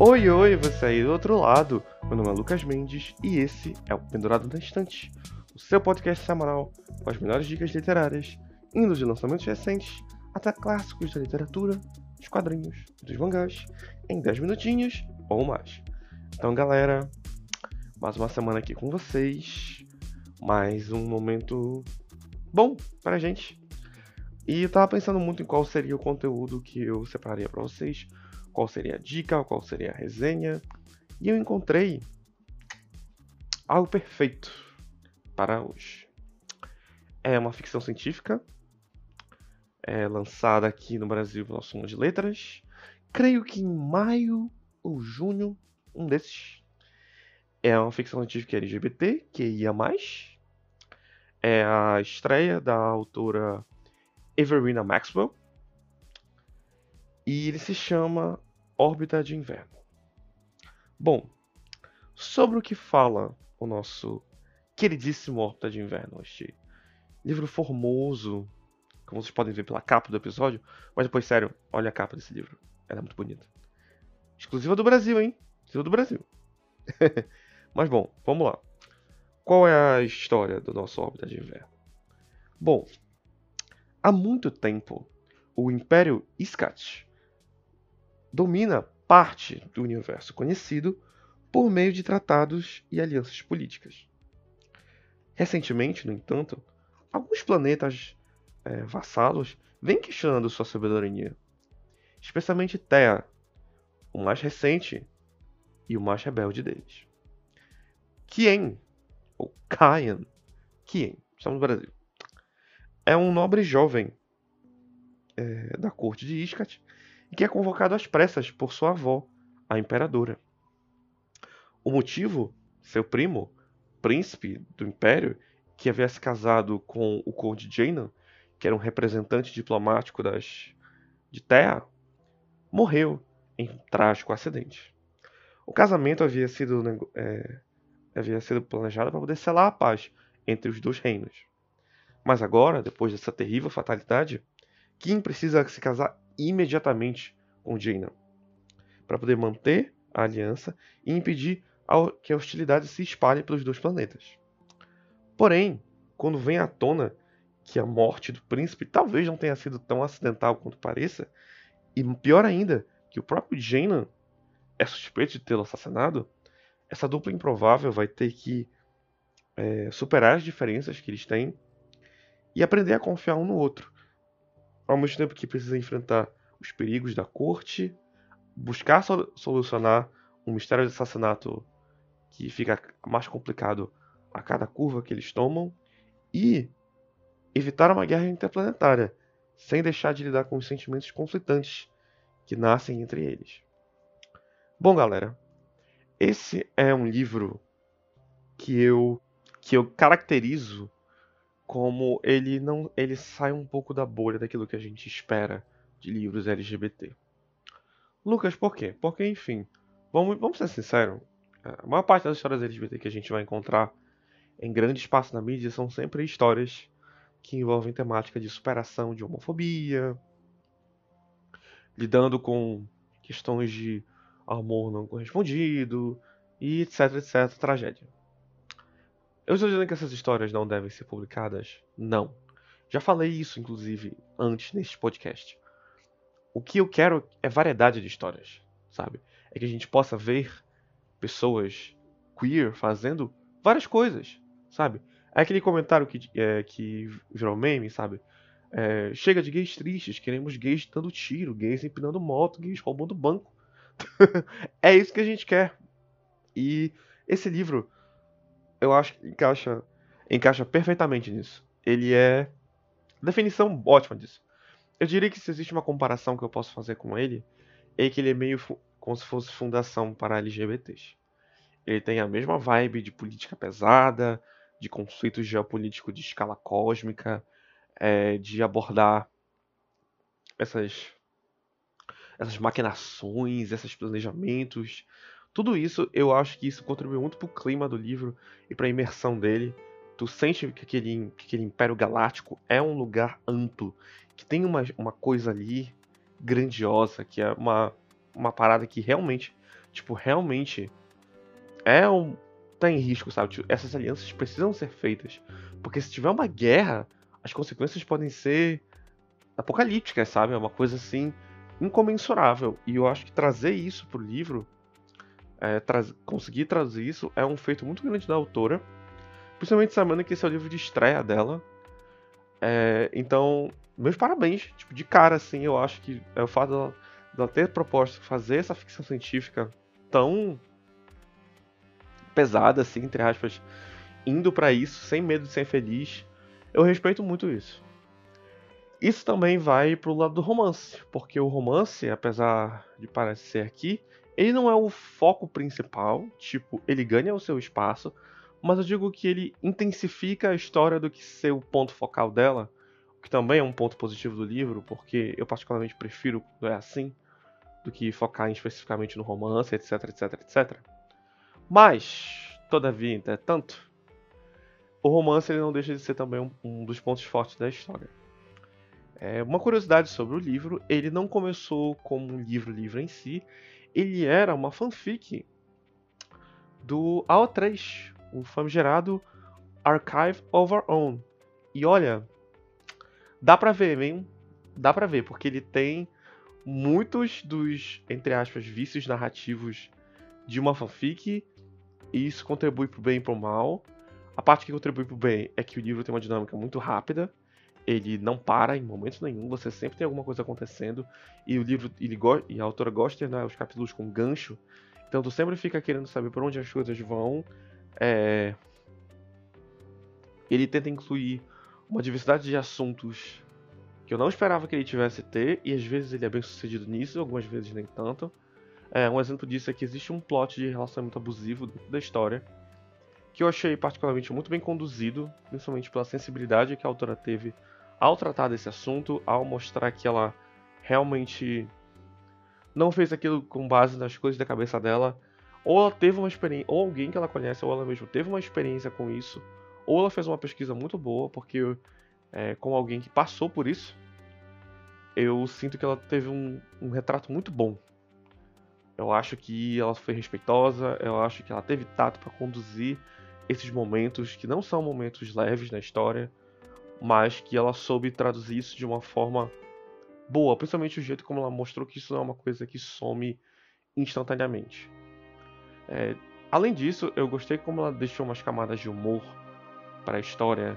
Oi, oi, você aí do outro lado. Meu nome é Lucas Mendes e esse é o Pendurado na Estante, o seu podcast semanal com as melhores dicas literárias, indo de lançamentos recentes até clássicos da literatura, dos quadrinhos, dos mangás, em 10 minutinhos ou mais. Então, galera, mais uma semana aqui com vocês, mais um momento bom pra gente. E eu tava pensando muito em qual seria o conteúdo que eu separaria para vocês qual seria a dica, qual seria a resenha, e eu encontrei algo perfeito para hoje. É uma ficção científica, é lançada aqui no Brasil pela Soma de Letras, creio que em maio ou junho, um desses. É uma ficção científica LGBT, que ia mais. É a estreia da autora Everina Maxwell. E ele se chama Órbita de Inverno. Bom, sobre o que fala o nosso queridíssimo Órbita de Inverno, este livro formoso, como vocês podem ver pela capa do episódio, mas depois, sério, olha a capa desse livro, ela é muito bonita. Exclusiva do Brasil, hein? Exclusiva do Brasil. mas bom, vamos lá. Qual é a história do nosso Órbita de Inverno? Bom, há muito tempo, o Império Iskat domina parte do universo conhecido por meio de tratados e alianças políticas. Recentemente, no entanto, alguns planetas é, vassalos vêm questionando sua soberania, especialmente Terra, o mais recente e o mais rebelde deles. Kien, ou Kayan, Kien, estamos no Brasil, é um nobre jovem é, da corte de Iskat e que é convocado às pressas por sua avó, a imperadora. O motivo, seu primo, príncipe do império, que havia se casado com o conde Jaina, que era um representante diplomático das de Terra, morreu em trágico acidente. O casamento havia sido, é, havia sido planejado para poder selar a paz entre os dois reinos. Mas agora, depois dessa terrível fatalidade, Kim precisa se casar imediatamente com Jaina, para poder manter a aliança e impedir que a hostilidade se espalhe pelos dois planetas. Porém, quando vem à tona que a morte do príncipe talvez não tenha sido tão acidental quanto pareça, e pior ainda, que o próprio Jaina é suspeito de tê-lo assassinado, essa dupla improvável vai ter que é, superar as diferenças que eles têm e aprender a confiar um no outro, ao mesmo tempo que precisa enfrentar os perigos da corte, buscar solucionar um mistério de assassinato que fica mais complicado a cada curva que eles tomam e evitar uma guerra interplanetária, sem deixar de lidar com os sentimentos conflitantes que nascem entre eles. Bom, galera, esse é um livro que eu que eu caracterizo como ele não ele sai um pouco da bolha daquilo que a gente espera de livros LGBT. Lucas, por quê? Porque, enfim, vamos, vamos ser sinceros, a maior parte das histórias LGBT que a gente vai encontrar em grande espaço na mídia são sempre histórias que envolvem temática de superação de homofobia, lidando com questões de amor não correspondido e etc, etc, tragédia. Eu estou dizendo que essas histórias não devem ser publicadas? Não. Já falei isso, inclusive, antes neste podcast. O que eu quero é variedade de histórias, sabe? É que a gente possa ver pessoas queer fazendo várias coisas, sabe? É aquele comentário que, é, que virou meme, sabe? É, chega de gays tristes, queremos gays dando tiro, gays empinando moto, gays roubando banco. é isso que a gente quer. E esse livro eu acho que encaixa, encaixa perfeitamente nisso. Ele é definição ótima disso. Eu diria que se existe uma comparação que eu posso fazer com ele, é que ele é meio como se fosse fundação para LGBTs. Ele tem a mesma vibe de política pesada, de conflitos geopolíticos de escala cósmica, é, de abordar essas essas maquinações, esses planejamentos, tudo isso, eu acho que isso contribui muito pro clima do livro e pra imersão dele. Tu sente que aquele, que aquele Império Galáctico é um lugar amplo, que tem uma, uma coisa ali grandiosa, que é uma, uma parada que realmente, tipo, realmente é um tá em risco, sabe? Tipo, essas alianças precisam ser feitas, porque se tiver uma guerra, as consequências podem ser apocalípticas, sabe? É uma coisa assim incomensurável. E eu acho que trazer isso pro livro, é, tra conseguir trazer isso, é um feito muito grande da autora. Principalmente sabendo que esse é o livro de estreia dela. É, então, meus parabéns. Tipo, de cara, assim, eu acho que é o fato dela, dela ter proposto fazer essa ficção científica tão pesada, assim, entre aspas, indo para isso, sem medo de ser feliz. Eu respeito muito isso. Isso também vai pro lado do romance, porque o romance, apesar de parecer aqui, ele não é o foco principal, tipo, ele ganha o seu espaço, mas eu digo que ele intensifica a história do que ser o ponto focal dela, o que também é um ponto positivo do livro, porque eu particularmente prefiro quando é assim, do que focar especificamente no romance, etc, etc, etc. Mas, todavia, entretanto, o romance ele não deixa de ser também um, um dos pontos fortes da história. É, uma curiosidade sobre o livro, ele não começou como um livro-livro em si, ele era uma fanfic do AO3, o famigerado Archive of Our Own. E olha, dá pra ver, hein? Dá pra ver, porque ele tem muitos dos, entre aspas, vícios narrativos de uma fanfic, e isso contribui pro bem e pro mal. A parte que contribui pro bem é que o livro tem uma dinâmica muito rápida, ele não para em momento nenhum, você sempre tem alguma coisa acontecendo e o livro ele e a autora gosta de terminar os capítulos com gancho, então tu sempre fica querendo saber por onde as coisas vão. É... Ele tenta incluir uma diversidade de assuntos que eu não esperava que ele tivesse ter e às vezes ele é bem sucedido nisso, algumas vezes nem tanto. É, um exemplo disso é que existe um plot de relacionamento abusivo dentro da história que eu achei particularmente muito bem conduzido, principalmente pela sensibilidade que a autora teve ao tratar desse assunto, ao mostrar que ela realmente não fez aquilo com base nas coisas da cabeça dela, ou ela teve uma experiência, ou alguém que ela conhece, ou ela mesma teve uma experiência com isso, ou ela fez uma pesquisa muito boa, porque é, como alguém que passou por isso, eu sinto que ela teve um, um retrato muito bom. Eu acho que ela foi respeitosa, eu acho que ela teve tato para conduzir esses momentos que não são momentos leves na história, mas que ela soube traduzir isso de uma forma boa, principalmente o jeito como ela mostrou que isso não é uma coisa que some instantaneamente. É, além disso, eu gostei como ela deixou umas camadas de humor para a história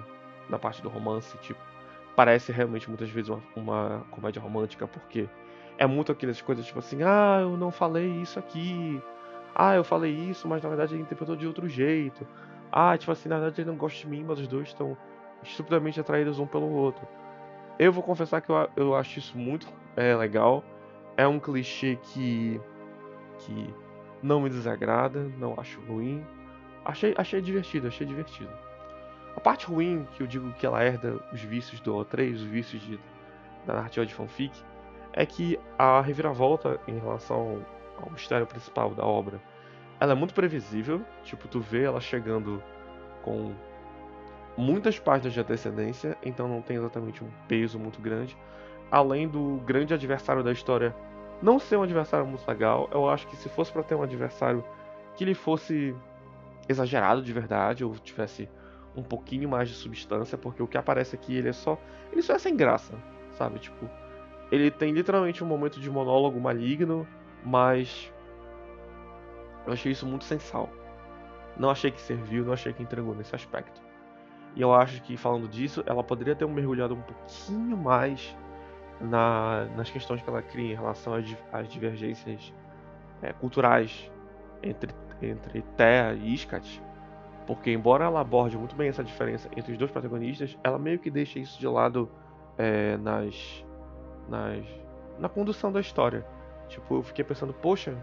na parte do romance, tipo, parece realmente muitas vezes uma, uma comédia romântica, porque é muito aquelas coisas tipo assim, ah, eu não falei isso aqui, ah, eu falei isso, mas na verdade ele interpretou de outro jeito, ah, tipo assim, na verdade ele não gosta de mim, mas os dois estão estupidamente atraídos um pelo outro. Eu vou confessar que eu, eu acho isso muito é, legal. É um clichê que, que não me desagrada, não acho ruim. Achei, achei divertido, achei divertido. A parte ruim, que eu digo que ela herda os vícios do O3, os vícios de, da narrativa de fanfic, é que a reviravolta em relação ao mistério principal da obra, ela é muito previsível. Tipo, tu vê ela chegando com muitas páginas de antecedência, então não tem exatamente um peso muito grande. Além do grande adversário da história não ser um adversário muito legal, eu acho que se fosse para ter um adversário que ele fosse exagerado de verdade, ou tivesse um pouquinho mais de substância, porque o que aparece aqui ele é só. Ele só é sem graça, sabe? Tipo, ele tem literalmente um momento de monólogo maligno, mas. Eu achei isso muito sensal. Não achei que serviu, não achei que entregou nesse aspecto. E eu acho que, falando disso, ela poderia ter mergulhado um pouquinho mais na, nas questões que ela cria em relação às, às divergências é, culturais entre, entre Terra e Iskat. Porque, embora ela aborde muito bem essa diferença entre os dois protagonistas, ela meio que deixa isso de lado é, nas, nas, na condução da história. Tipo, eu fiquei pensando, poxa,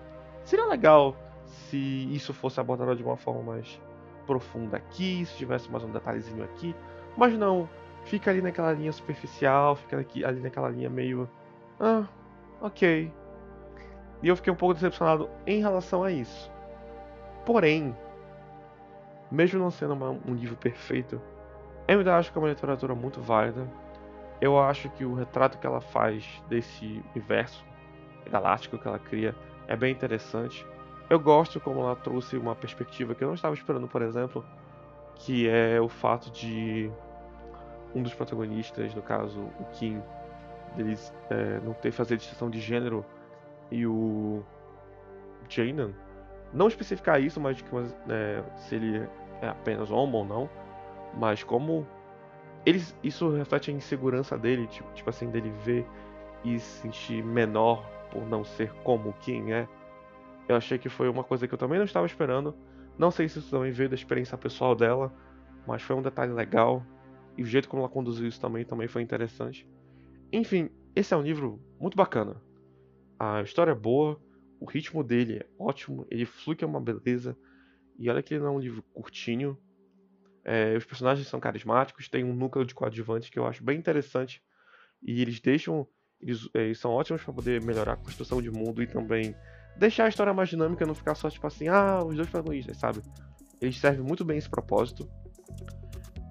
seria legal se isso fosse abordado de uma forma mais profunda aqui, se tivesse mais um detalhezinho aqui. Mas não, fica ali naquela linha superficial, fica aqui, ali naquela linha meio. Ah, ok. E eu fiquei um pouco decepcionado em relação a isso. Porém, mesmo não sendo uma, um livro perfeito, eu ainda acho que é uma literatura muito válida. Eu acho que o retrato que ela faz desse universo galáctico que ela cria É bem interessante. Eu gosto como ela trouxe uma perspectiva que eu não estava esperando, por exemplo, que é o fato de um dos protagonistas, no caso o Kim, deles é, não ter fazer distinção de gênero e o Janan não especificar isso, mas que, é, se ele é apenas homo ou não, mas como eles, isso reflete a insegurança dele, tipo, tipo assim, dele ver e se sentir menor por não ser como quem é. Eu achei que foi uma coisa que eu também não estava esperando. Não sei se isso também veio da experiência pessoal dela, mas foi um detalhe legal. E o jeito como ela conduziu isso também, também foi interessante. Enfim, esse é um livro muito bacana. A história é boa, o ritmo dele é ótimo, ele flui que é uma beleza. E olha que ele não é um livro curtinho. É, os personagens são carismáticos, tem um núcleo de coadjuvantes que eu acho bem interessante. E eles deixam. Eles, é, eles são ótimos para poder melhorar a construção de mundo e também deixar a história mais dinâmica, não ficar só tipo assim, ah, os dois protagonistas, sabe? Eles servem muito bem esse propósito.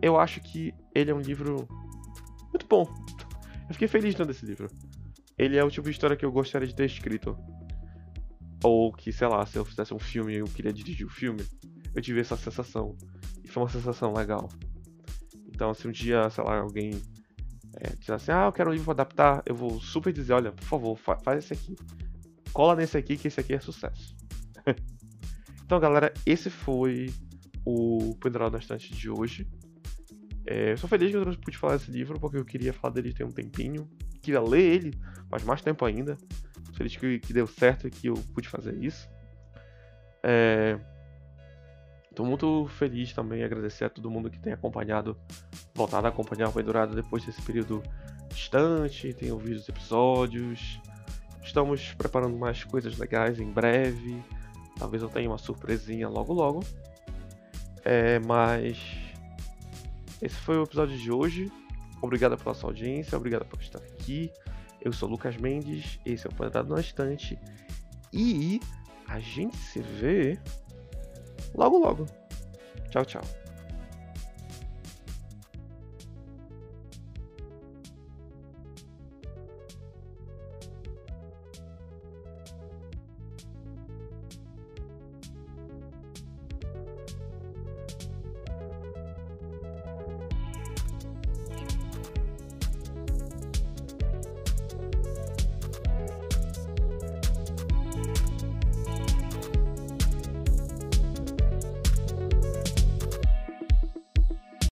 Eu acho que ele é um livro muito bom. Eu fiquei feliz lendo esse livro. Ele é o tipo de história que eu gostaria de ter escrito. Ou que, sei lá, se eu fizesse um filme e eu queria dirigir o filme, eu tive essa sensação. E foi uma sensação legal. Então, se um dia, sei lá, alguém é, disser assim, ah, eu quero um livro pra adaptar, eu vou super dizer, olha, por favor, fa faz esse aqui. Cola nesse aqui, que esse aqui é sucesso. então, galera, esse foi o Pendurado na Estante de hoje. É, eu sou feliz que eu pude falar desse livro, porque eu queria falar dele tem um tempinho. Queria ler ele faz mais tempo ainda. Feliz que, que deu certo e que eu pude fazer isso. Estou é, muito feliz também agradecer a todo mundo que tem acompanhado, voltado a acompanhar o Pendurado depois desse período distante, tem ouvido os episódios. Estamos preparando mais coisas legais em breve. Talvez eu tenha uma surpresinha logo logo. É, mas esse foi o episódio de hoje. Obrigado pela sua audiência, obrigado por estar aqui. Eu sou Lucas Mendes, esse é o Quadrado na Estante. E a gente se vê logo logo. Tchau, tchau.